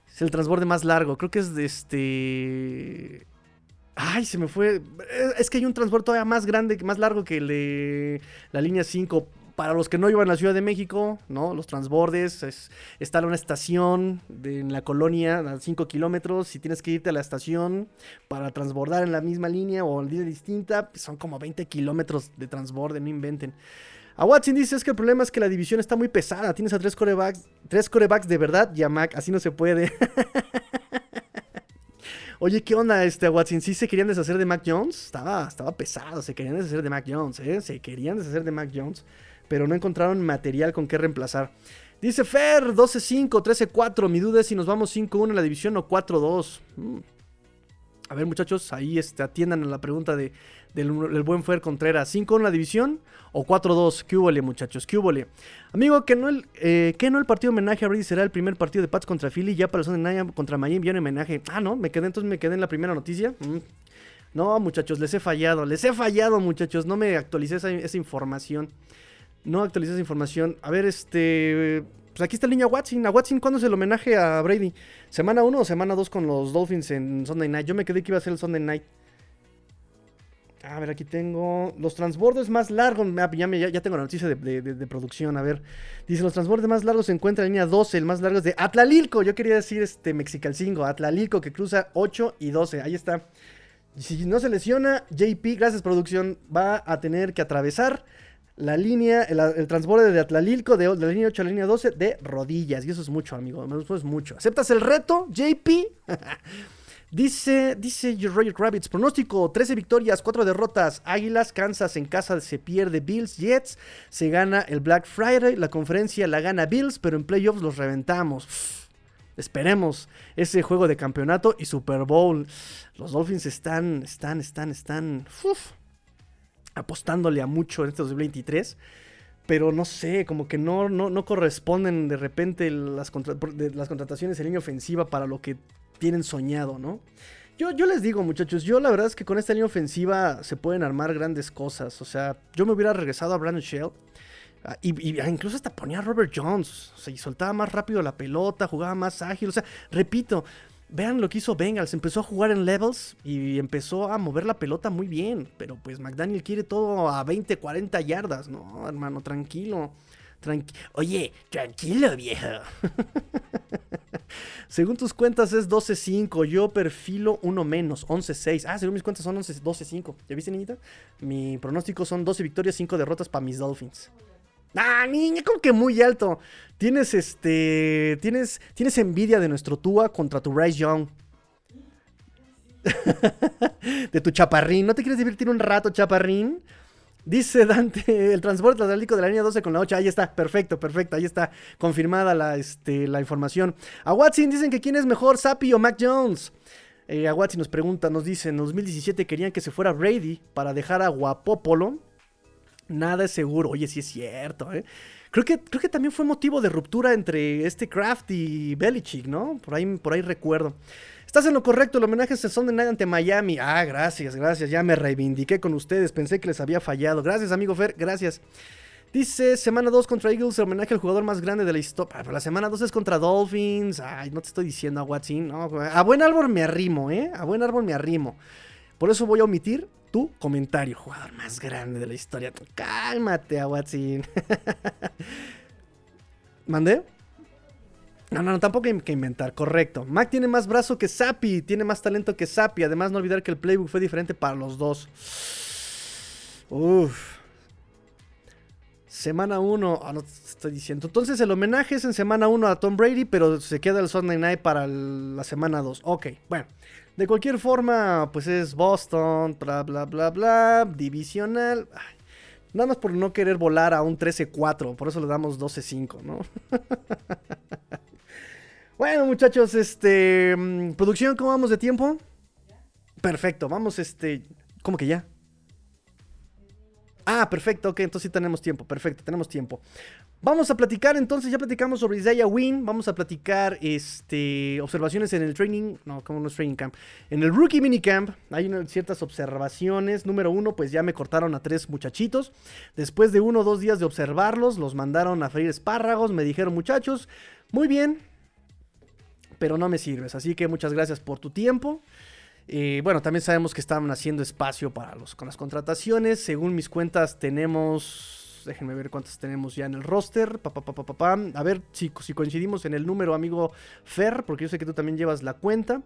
Es el transborde más largo. Creo que es de este... Ay, se me fue. Es que hay un transporte todavía más grande, más largo que el de la línea 5. Para los que no iban a la Ciudad de México, ¿no? Los transbordes, es, está una estación en la colonia a 5 kilómetros. Si tienes que irte a la estación para transbordar en la misma línea o en línea distinta, pues son como 20 kilómetros de transborde, no inventen. A Watson dice es que el problema es que la división está muy pesada. Tienes a tres corebacks, tres corebacks de verdad y así no se puede. [laughs] Oye, ¿qué onda, este Watson? ¿Sí se querían deshacer de Mac Jones? Estaba, estaba pesado, se querían deshacer de Mac Jones, ¿eh? Se querían deshacer de Mac Jones, pero no encontraron material con qué reemplazar. Dice Fer, 12-5, 13-4. Mi duda es si nos vamos 5-1 en la división o 4-2. Mm. A ver, muchachos, ahí este, atiendan a la pregunta de, del, buen Fer Contreras. ¿5 en la división o 4-2? ¿Qué hubo, muchachos? ¿Qué hubo? Amigo, que no, el, eh, que no el partido homenaje a Brady será el primer partido de Pats contra Philly. Ya para el Sunday contra Miami viene homenaje. Ah, no, me quedé, entonces me quedé en la primera noticia. Mm. No, muchachos, les he fallado. Les he fallado, muchachos. No me actualicé esa, esa información. No actualicé esa información. A ver, este. Pues aquí está el niño Watson. ¿A Watson cuándo es el homenaje a Brady? ¿Semana 1 o semana 2 con los Dolphins en Sunday Night? Yo me quedé que iba a ser el Sunday Night. A ver, aquí tengo los transbordes más largos. Ya, ya, tengo la noticia de, producción. A ver, dice: Los transbordes más largos se encuentran en línea 12. El más largo es de Atlalilco. Yo quería decir este Mexicalcingo. Atlalilco que cruza 8 y 12. Ahí está. Si no se lesiona, JP, gracias producción, va a tener que atravesar la línea, el, transborde de Atlalilco de, la línea 8 a la línea 12 de rodillas. Y eso es mucho, amigo. Eso es mucho. ¿Aceptas el reto, JP? [laughs] dice, dice Roger Rabbits, pronóstico, 13 victorias, 4 derrotas. Águilas, Kansas en casa se pierde Bills, Jets. Se gana el Black Friday, la conferencia la gana Bills, pero en playoffs los reventamos. [sighs] esperemos ese juego de campeonato y Super Bowl. Los Dolphins están, están, están, están apostándole a mucho en este 2023. Pero no sé, como que no, no, corresponden de repente las, las contrataciones en línea ofensiva para lo que tienen soñado, ¿no? Yo, yo, les digo, muchachos, yo la verdad es que con esta línea ofensiva se pueden armar grandes cosas. O sea, yo me hubiera regresado a Brandon Shell. Ah, y, incluso hasta ponía a Robert Jones. O sea, y soltaba más rápido la pelota, jugaba más ágil. O sea, repito, Vean lo que hizo Bengals, empezó a jugar en levels y empezó a mover la pelota muy bien, pero pues McDaniel quiere todo a 20, 40 yardas, no, hermano, tranquilo. Oye, tranquilo, viejo. [laughs] según tus cuentas es 12-5, yo perfilo uno menos, 11-6. Ah, según mis cuentas son 12-5. ¿Ya viste, niñita? Mi pronóstico son 12 victorias, 5 derrotas para mis Dolphins. Ah, niña, como que muy alto. Tienes este. Tienes, tienes envidia de nuestro Tua contra tu Rice Young. [laughs] de tu chaparrín. ¿No te quieres divertir un rato, chaparrín? Dice Dante, el transporte atlético de la línea 12 con la 8. Ahí está, perfecto, perfecto. Ahí está confirmada la, este, la información. A Watson dicen que quién es mejor, Sapi o Mac Jones. Eh, a Watson nos pregunta, nos dice, en 2017 querían que se fuera Brady para dejar a Guapopolo Nada es seguro. Oye, sí es cierto, ¿eh? Creo que, creo que también fue motivo de ruptura entre este Kraft y Belichick, ¿no? Por ahí, por ahí recuerdo. Estás en lo correcto, el homenaje es Sunday Night ante Miami. Ah, gracias, gracias. Ya me reivindiqué con ustedes. Pensé que les había fallado. Gracias, amigo Fer, gracias. Dice, semana 2 contra Eagles, homenaje al jugador más grande de la historia. Ah, pero la semana 2 es contra Dolphins. Ay, no te estoy diciendo a Watson. No, a buen árbol me arrimo, ¿eh? A buen árbol me arrimo. Por eso voy a omitir comentario. Jugador más grande de la historia. Cálmate, Watson. [laughs] ¿Mandé? No, no, no, tampoco hay que inventar, correcto. Mac tiene más brazo que Sapi, tiene más talento que Sapi. Además, no olvidar que el playbook fue diferente para los dos. Uf. Semana 1, ah, no te estoy diciendo. Entonces, el homenaje es en semana 1 a Tom Brady, pero se queda el Sunday Night para la semana 2. Ok, bueno. De cualquier forma, pues es Boston, bla, bla, bla, bla, divisional. nada más por no querer volar a un 13-4, por eso le damos 12-5, ¿no? [laughs] bueno, muchachos, este... Mm, producción, ¿cómo vamos de tiempo? Perfecto, vamos, este... ¿Cómo que ya? Ah, perfecto, ok, entonces sí tenemos tiempo, perfecto, tenemos tiempo. Vamos a platicar entonces, ya platicamos sobre Isaiah Wynn, vamos a platicar este, observaciones en el training, no, como no es training camp, en el rookie minicamp hay ciertas observaciones. Número uno, pues ya me cortaron a tres muchachitos. Después de uno o dos días de observarlos, los mandaron a freír espárragos, me dijeron muchachos, muy bien, pero no me sirves, así que muchas gracias por tu tiempo. Eh, bueno, también sabemos que estaban haciendo espacio para los, con las contrataciones. Según mis cuentas, tenemos. Déjenme ver cuántas tenemos ya en el roster. Pa, a ver si, si, coincidimos en el número, amigo Fer, porque yo sé que tú también llevas la cuenta.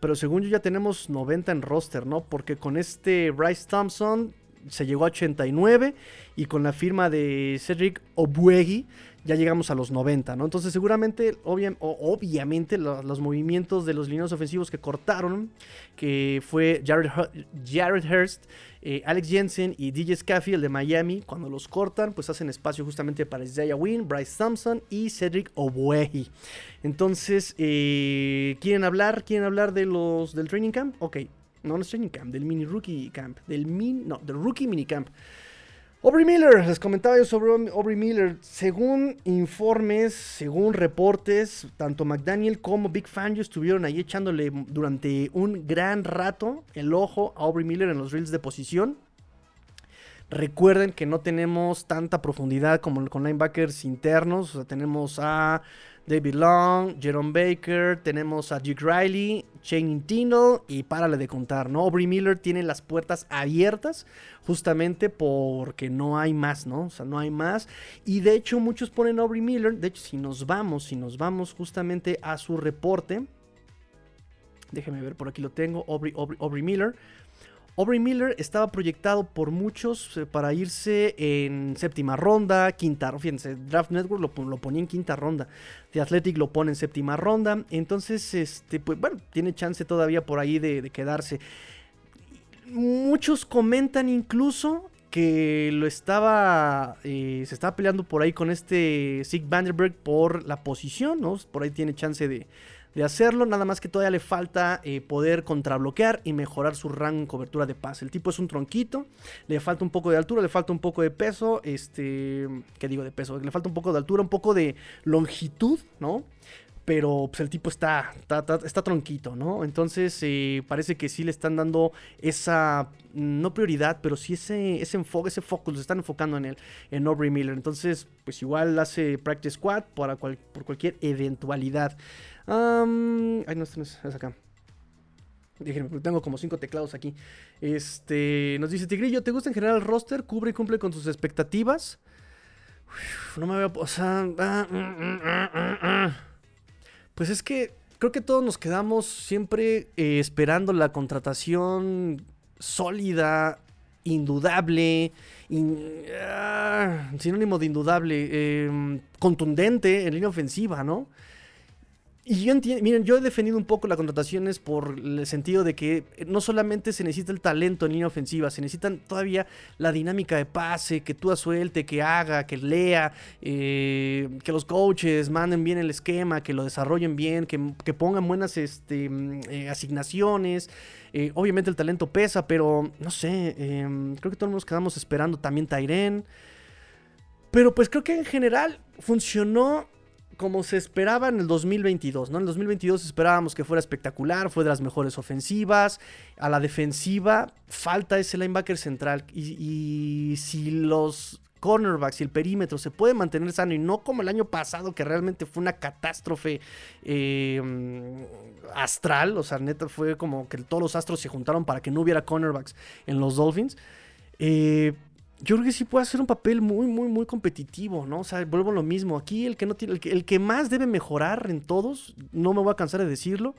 Pero según yo ya tenemos 90 en roster, ¿no? Porque con este Bryce Thompson se llegó a 89 y con la firma de Cedric Obuegi ya llegamos a los 90, ¿no? Entonces seguramente, obviamente, los, movimientos de los lineos ofensivos que cortaron, que fue Jared, Hurst, eh, Alex Jensen y DJ Scaffield de Miami, cuando los cortan, pues hacen espacio justamente para Isaiah Wynn, Bryce Thompson y Cedric Obuehi. Entonces, eh, ¿quieren hablar? ¿Quieren hablar de los del training camp? Ok, no, no es training camp, del mini rookie camp, del mini, no, del rookie mini camp. Aubrey Miller, les comentaba yo sobre Aubrey Miller. Según informes, según reportes, tanto McDaniel como Big Fangio estuvieron ahí echándole durante un gran rato el ojo a Aubrey Miller en los reels de posición. Recuerden que no tenemos tanta profundidad como con linebackers internos. O sea, tenemos a David Long, Jerome Baker, tenemos a Duke Riley, Shane Tindall y párale de contar, ¿no? Aubrey Miller tiene las puertas abiertas justamente porque no hay más, ¿no? O sea, no hay más. Y de hecho muchos ponen Aubrey Miller, de hecho si nos vamos, si nos vamos justamente a su reporte, déjeme ver, por aquí lo tengo, Aubrey Miller. Aubrey Miller estaba proyectado por muchos eh, para irse en séptima ronda, quinta, fíjense, Draft Network lo, ponía en quinta ronda, The Athletic lo pone en séptima ronda, entonces, este, pues bueno, tiene chance todavía por ahí de, quedarse. Muchos comentan incluso que lo estaba, eh, se estaba peleando por ahí con este Sig Vanderberg por la posición, ¿no? Por ahí tiene chance de, de hacerlo, nada más que todavía le falta eh, poder contrabloquear y mejorar su rango en cobertura de pase. El tipo es un tronquito, le falta un poco de altura, le falta un poco de peso, este, ¿qué digo de peso? Le falta un poco de altura, un poco de longitud, ¿no? pero pues, el tipo está, está, tronquito, ¿no? Entonces eh, parece que sí le están dando esa, no prioridad, pero sí ese, ese enfoque, ese foco, se están enfocando en él, en Aubrey Miller. Entonces, pues igual hace practice squad para por cualquier eventualidad ay, no, esto no es, acá. Déjenme, tengo como cinco teclados aquí. Este, nos dice Tigrillo, ¿te gusta en general el roster? ¿Cubre y cumple con tus expectativas? no me veo, o sea, ah, mm, mm, mm, pues es que creo que todos nos quedamos siempre eh, esperando la contratación sólida, indudable, ah, sinónimo de indudable, em, contundente en línea ofensiva, ¿no? Y yo entiendo, miren, yo he defendido un poco las contrataciones por el sentido de que no solamente se necesita el talento en línea ofensiva, se necesitan todavía la dinámica de pase, que tú suelte, que haga, que lea, eh, que los coaches manden bien el esquema, que lo desarrollen bien, que, pongan buenas este, mm, eh, asignaciones. Eh, obviamente el talento pesa, pero no sé, em, creo que todos nos quedamos esperando también Tyren. Pero pues creo que en general funcionó como se esperaba en el 2022, ¿no? En el 2022 esperábamos que fuera espectacular, fue de las mejores ofensivas. A la defensiva falta ese linebacker central. Y, si los cornerbacks y el perímetro se puede mantener sano y no como el año pasado que realmente fue una catástrofe eh, astral, o sea, neta fue como que todos los astros se juntaron para que no hubiera cornerbacks en los Dolphins. Eh, yo creo que sí puede hacer un papel muy, muy, muy competitivo, ¿no? O sea, vuelvo a lo mismo. Aquí el que no tiene, el que, más debe mejorar en todos, no me voy a cansar de decirlo,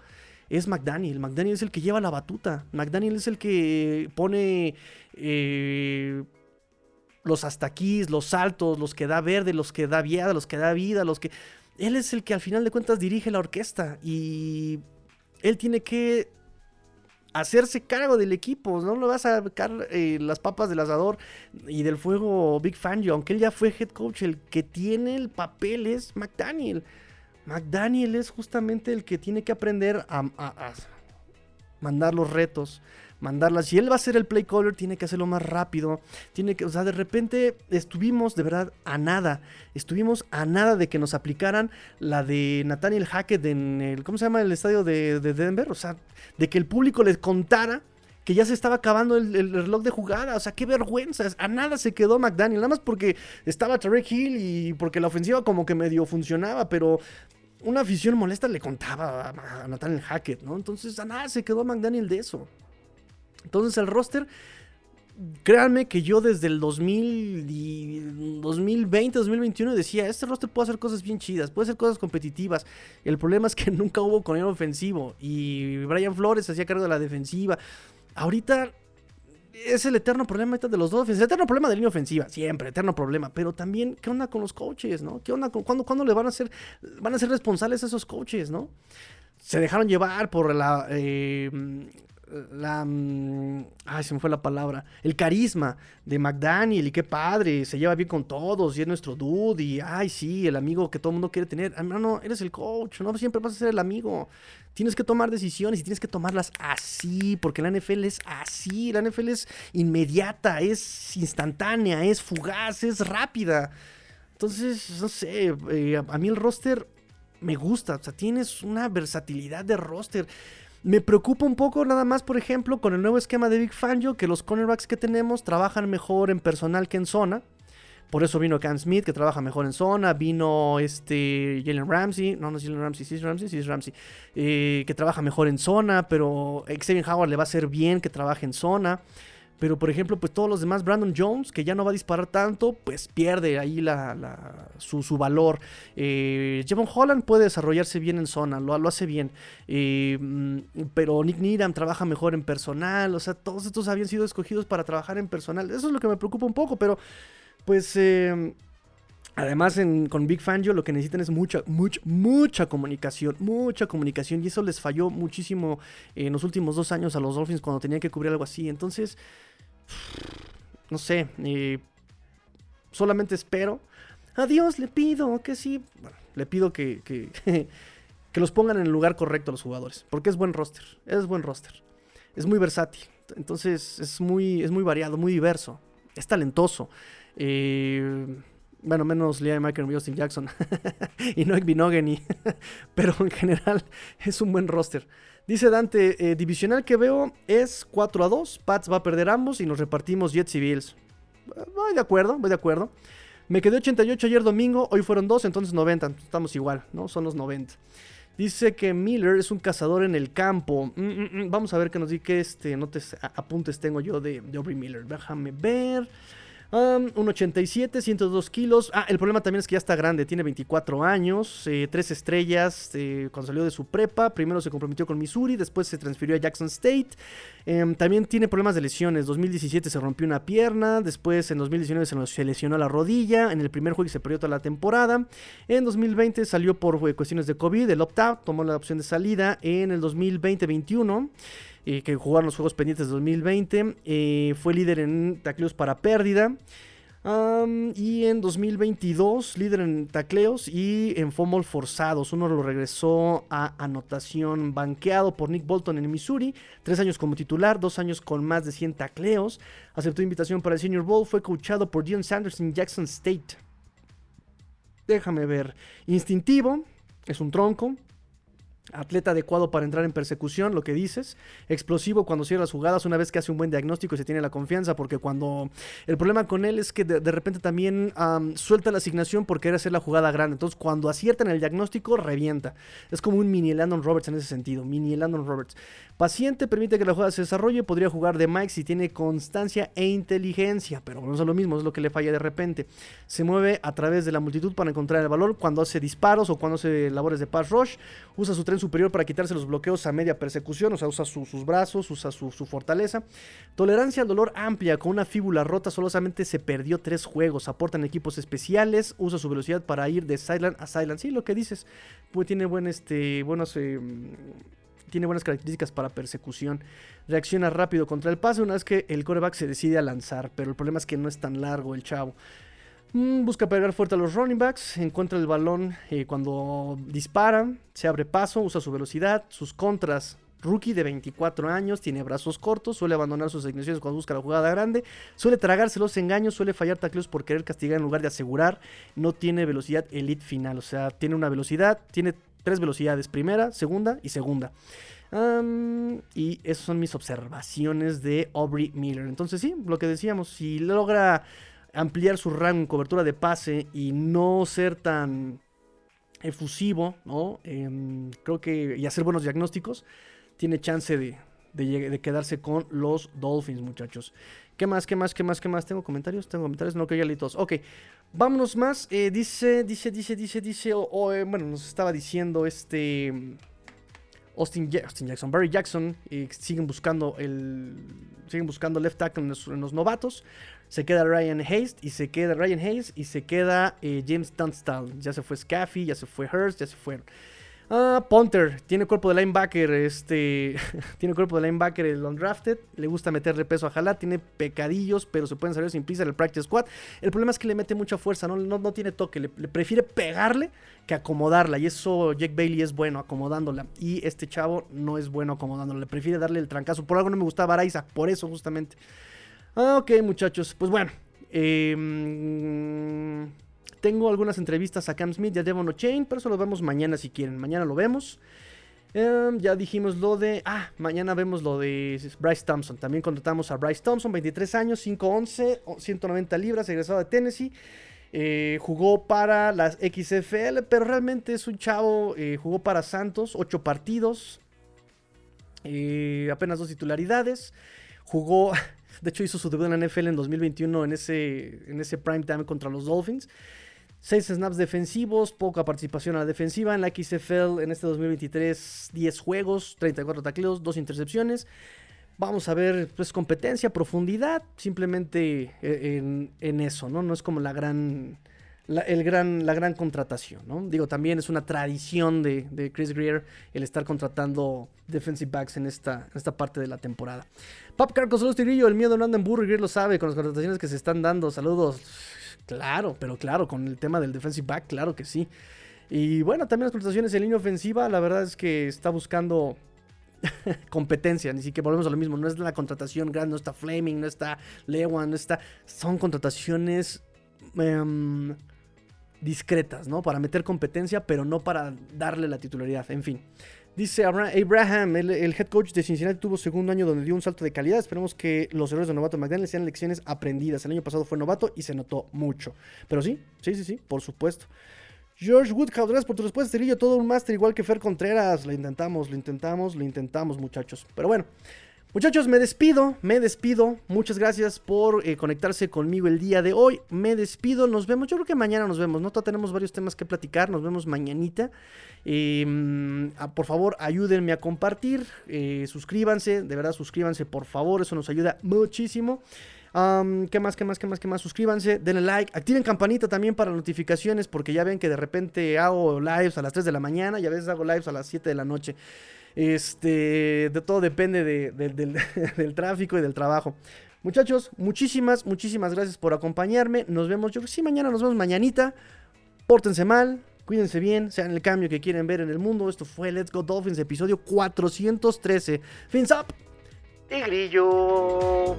es McDaniel. McDaniel es el que lleva la batuta. McDaniel es el que pone eh, los hasta aquí, los saltos, los que da verde, los que da viada, los que da vida, los que. Él es el que al final de cuentas dirige la orquesta y él tiene que hacerse cargo del equipo. No le vas a sacar eh, las papas del asador y del fuego Big Fangio. Aunque él ya fue head coach, el que tiene el papel es McDaniel. McDaniel es justamente el que tiene que aprender a mandar los retos, mandarlas. Si él va a ser el play caller, tiene que hacerlo más rápido. Tiene que, o sea, de repente estuvimos de verdad a nada. Estuvimos a nada de que nos aplicaran la de Nathaniel Hackett en el, ¿cómo se llama? El estadio de, Denver. O sea, de que el público les contara que ya se estaba acabando el, reloj de jugada. O sea, qué vergüenza. A nada se quedó McDaniel. Nada más porque estaba Tarek Hill y porque la ofensiva como que medio funcionaba. Pero una afición molesta le contaba a, Nathaniel Hackett, ¿no? Entonces a nada se quedó McDaniel de eso. Entonces el roster, créanme que yo desde el 2000 2020, 2021 decía, este roster puede hacer cosas bien chidas, puede hacer cosas competitivas. El problema es que [laughs] nunca hubo corredor ofensivo y Brian Flores hacía cargo de la defensiva. Ahorita es el eterno problema de los Dolphins. El eterno problema de línea ofensiva, siempre, eterno problema. Pero también, ¿qué onda con los coaches, no? ¿Qué onda con cuándo, cuándo le van a ser, van a ser responsables a esos coaches, no? Se dejaron llevar por la eh, la... Mm, ay, se me fue la palabra. El carisma de McDaniel y qué padre, se lleva bien con todos y es nuestro dude y, ay, sí, el amigo que todo el mundo quiere tener. no, eres el coach, no siempre vas a ser el amigo. Tienes que tomar decisiones y tienes que tomarlas así, porque la NFL es así, la NFL es inmediata, es instantánea, es fugaz, es rápida. Entonces, no sé, eh, a mí el roster me gusta, o sea, tienes una versatilidad de roster. Me preocupa un poco nada más, por ejemplo, con el nuevo esquema de Big Fangio, que los cornerbacks que tenemos trabajan mejor en personal que en zona. Por eso vino Cam Smith, que trabaja mejor en zona. Vino este Jalen Ramsey. No, no es Jalen Ramsey, sí es Ramsey, sí es Ramsey. Eh, que trabaja mejor en zona, pero Xavier Howard le va a hacer bien que trabaje en zona. Pero, por ejemplo, pues todos los demás, Brandon Jones, que ya no va a disparar tanto, pues pierde ahí la, su, valor. Eh, Holland puede desarrollarse bien en zona, lo, lo hace bien. Eh, mm, pero Nick Needham trabaja mejor en personal. O sea, todos estos habían sido escogidos para trabajar en personal. Eso es lo que me preocupa un poco, pero pues... Eh, además, con Big Fangio lo que necesitan es mucha, mucha, mucha comunicación, mucha comunicación. Y eso les falló muchísimo en los últimos dos años a los Dolphins cuando tenían que cubrir algo así. Entonces, no sé, solamente espero. A Dios le pido que sí. le pido que, [laughs] que, los pongan en el lugar correcto a los jugadores. Porque es buen roster. Es buen roster. Es muy versátil. Entonces es muy, es muy variado, muy diverso. Es talentoso. Eh, bueno, menos Liam Michael y Austin Jackson. [laughs] y no Binogany. [laughs] Pero en general es un buen roster. Dice Dante, eh, divisional que veo es 4 a 2. Pats va a perder ambos y nos repartimos Jets y Bills. Voy de acuerdo, voy de acuerdo. Me quedé 88 ayer domingo, hoy fueron 2, entonces 90. Estamos igual, ¿no? Son los 90. Dice que Miller es un cazador en el campo. Mm, mm, mm, vamos a ver qué nos que este, apuntes tengo yo de, de Aubrey Miller. Déjame ver. Um, 1,87, 102 kilos. Ah, el problema también es que ya está grande, tiene 24 años, eh, tres estrellas eh, cuando salió de su prepa. Primero se comprometió con Missouri, después se transfirió a Jackson State. Em, también tiene problemas de lesiones. 2017 se rompió una pierna, después en 2019 se, lesionó la rodilla. En el primer juego se perdió toda la temporada. En 2020 salió por eh, cuestiones de COVID, el opt-out, tomó la opción de salida. En el 2020-21 que jugaron los Juegos Pendientes de 2020. Eh, fue líder en tacleos para pérdida. y en 2022, líder en tacleos y en fumble forzados. Uno lo regresó a anotación banqueado por Nick Bolton en Missouri. Tres años como titular, dos años con más de 100 tacleos. Aceptó invitación para el Senior Bowl. Fue coachado por Dion Sanders en Jackson State. Déjame ver. Instintivo, es un tronco. Atleta adecuado para entrar en persecución, lo que dices. Explosivo cuando cierra las jugadas, una vez que hace un buen diagnóstico y se tiene la confianza, porque cuando. El problema con él es que de, repente también suelta la asignación por querer hacer la jugada grande. Entonces, cuando acierta en el diagnóstico, revienta. Es como un mini Landon Roberts en ese sentido. Mini Landon Roberts. Paciente, permite que la jugada se desarrolle. Podría jugar de Mike si tiene constancia e inteligencia, pero no es lo mismo, es lo que le falla de repente. Se mueve a través de la multitud para encontrar el valor cuando hace disparos o cuando hace labores de pass rush. Usa su tren superior para quitarse los bloqueos a media persecución, o sea, usa sus brazos, usa su, fortaleza. Tolerancia al dolor amplia, con una fíbula rota, solamente se perdió tres juegos. Aportan equipos especiales, usa su velocidad para ir de sideline a sideline. Sí, lo que dices, pues tiene este, buenos... Eh, tiene buenas características para persecución. Reacciona rápido contra el pase una vez que el coreback se decide a lanzar. Pero el problema es que no es tan largo el chavo. Mm, busca pegar fuerte a los running backs, encuentra el balón eh, cuando dispara, se abre paso, usa su velocidad, sus contras. Rookie de 24 años, tiene brazos cortos, suele abandonar sus asignaciones cuando busca la jugada grande, suele tragarse los engaños, suele fallar tacleos por querer castigar en lugar de asegurar, no tiene velocidad elite final, o sea, tiene una velocidad, tiene tres velocidades, primera, segunda y segunda. y esas son mis observaciones de Aubrey Miller. Entonces sí, lo que decíamos, si logra ampliar su rango cobertura de pase y no ser tan efusivo, ¿no? Em, creo que y hacer buenos diagnósticos, tiene chance de, de, quedarse con los Dolphins, muchachos. ¿Qué más? ¿Qué más? ¿Qué más? ¿Qué más? ¿Tengo comentarios? ¿Tengo comentarios? No, que ya todos. Ok, vámonos más. Eh, dice, dice, dice, dice, dice. Eh, bueno, nos estaba diciendo este. Austin, Jackson, Barry Jackson, siguen buscando el siguen buscando left tackle en los, novatos. Se queda Ryan Hayes y se queda Ryan Hayes y se queda eh, James Dunstall. Ya se fue Scaffy, ya se fue Hurst, ya se fueron. Ah, Punter, tiene cuerpo de linebacker, este, [laughs] tiene cuerpo de linebacker el undrafted, le gusta meterle peso a jalar, tiene pecadillos, pero se pueden salir sin prisa en el practice squad. El problema es que le mete mucha fuerza, no, no, tiene toque, le, prefiere pegarle que acomodarla, y eso Jake Bailey es bueno acomodándola, y este chavo no es bueno acomodándola, le prefiere darle el trancazo, por algo no me gustaba Araiza, por eso justamente. Ah, ok muchachos, pues bueno, eh... Tengo algunas entrevistas a Cam Smith y a Devon O'Chain, pero eso lo vemos mañana si quieren. Mañana lo vemos. Em, ya dijimos lo de. Ah, mañana vemos lo de Bryce Thompson. También contratamos a Bryce Thompson, 23 años, 5'11, 190 libras, egresado de Tennessee. Eh, jugó para las XFL, pero realmente es un chavo. Eh, jugó para Santos, 8 partidos, eh, apenas dos titularidades. Jugó, [laughs] de hecho, hizo su debut en la NFL en 2021 en ese, en ese prime time contra los Dolphins. 6 snaps defensivos, poca participación a la defensiva. En la XFL en este 2023, 10 juegos, 34 tacleos, 2 intercepciones. Vamos a ver, pues, competencia, profundidad, simplemente eh, en, eso, ¿no? No es como la gran, la, el gran, la gran contratación, ¿no? Digo, también es una tradición de, Chris Greer el estar contratando defensive backs en esta, esta parte de la temporada. Pap Carcos, saludos, Tigrillo, el miedo no anda en burro, Greer lo sabe con las contrataciones que se están dando. Saludos. Claro, pero claro, con el tema del defensive back, claro que sí. Y bueno, también las contrataciones en línea ofensiva, la verdad es que está buscando [laughs] competencia, ni siquiera volvemos a lo mismo, no es la contratación grande, no está Flaming, no está Lewan, no está... Son contrataciones em, discretas, ¿no? Para meter competencia, pero no para darle la titularidad, en fin. Dice Abraham, el, head coach de Cincinnati tuvo segundo año donde dio un salto de calidad. Esperemos que los errores de novato McDaniel sean lecciones aprendidas. El año pasado fue novato y se notó mucho. Pero sí, sí, sí, sí, por supuesto. George Woodhouse, gracias por tu respuesta, Cerillo. Todo un máster igual que Fer Contreras. Lo intentamos, lo intentamos, lo intentamos, muchachos. Pero bueno, Muchachos, me despido, me despido. Muchas gracias por eh, conectarse conmigo el día de hoy. Me despido, nos vemos. Yo creo que mañana nos vemos, ¿no? tenemos varios temas que platicar. Nos vemos mañanita. Em, ah, por favor, ayúdenme a compartir. Eh, suscríbanse, de verdad, suscríbanse, por favor. Eso nos ayuda muchísimo. ¿Qué más? ¿Qué más? ¿Qué más? ¿Qué más? Suscríbanse, denle like, activen campanita también para notificaciones porque ya ven que de repente hago lives a las 3 de la mañana y a veces hago lives a las 7 de la noche. Este, de todo depende [laughs] del, tráfico y del trabajo. Muchachos, muchísimas, muchísimas gracias por acompañarme. Nos vemos, yo creo que sí, mañana nos vemos mañanita. Pórtense mal, cuídense bien, sean el cambio que quieren ver en el mundo. Esto fue Let's Go Dolphins, episodio 413. Fins up y grillo.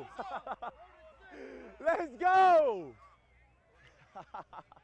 [laughs] Let's go! [laughs]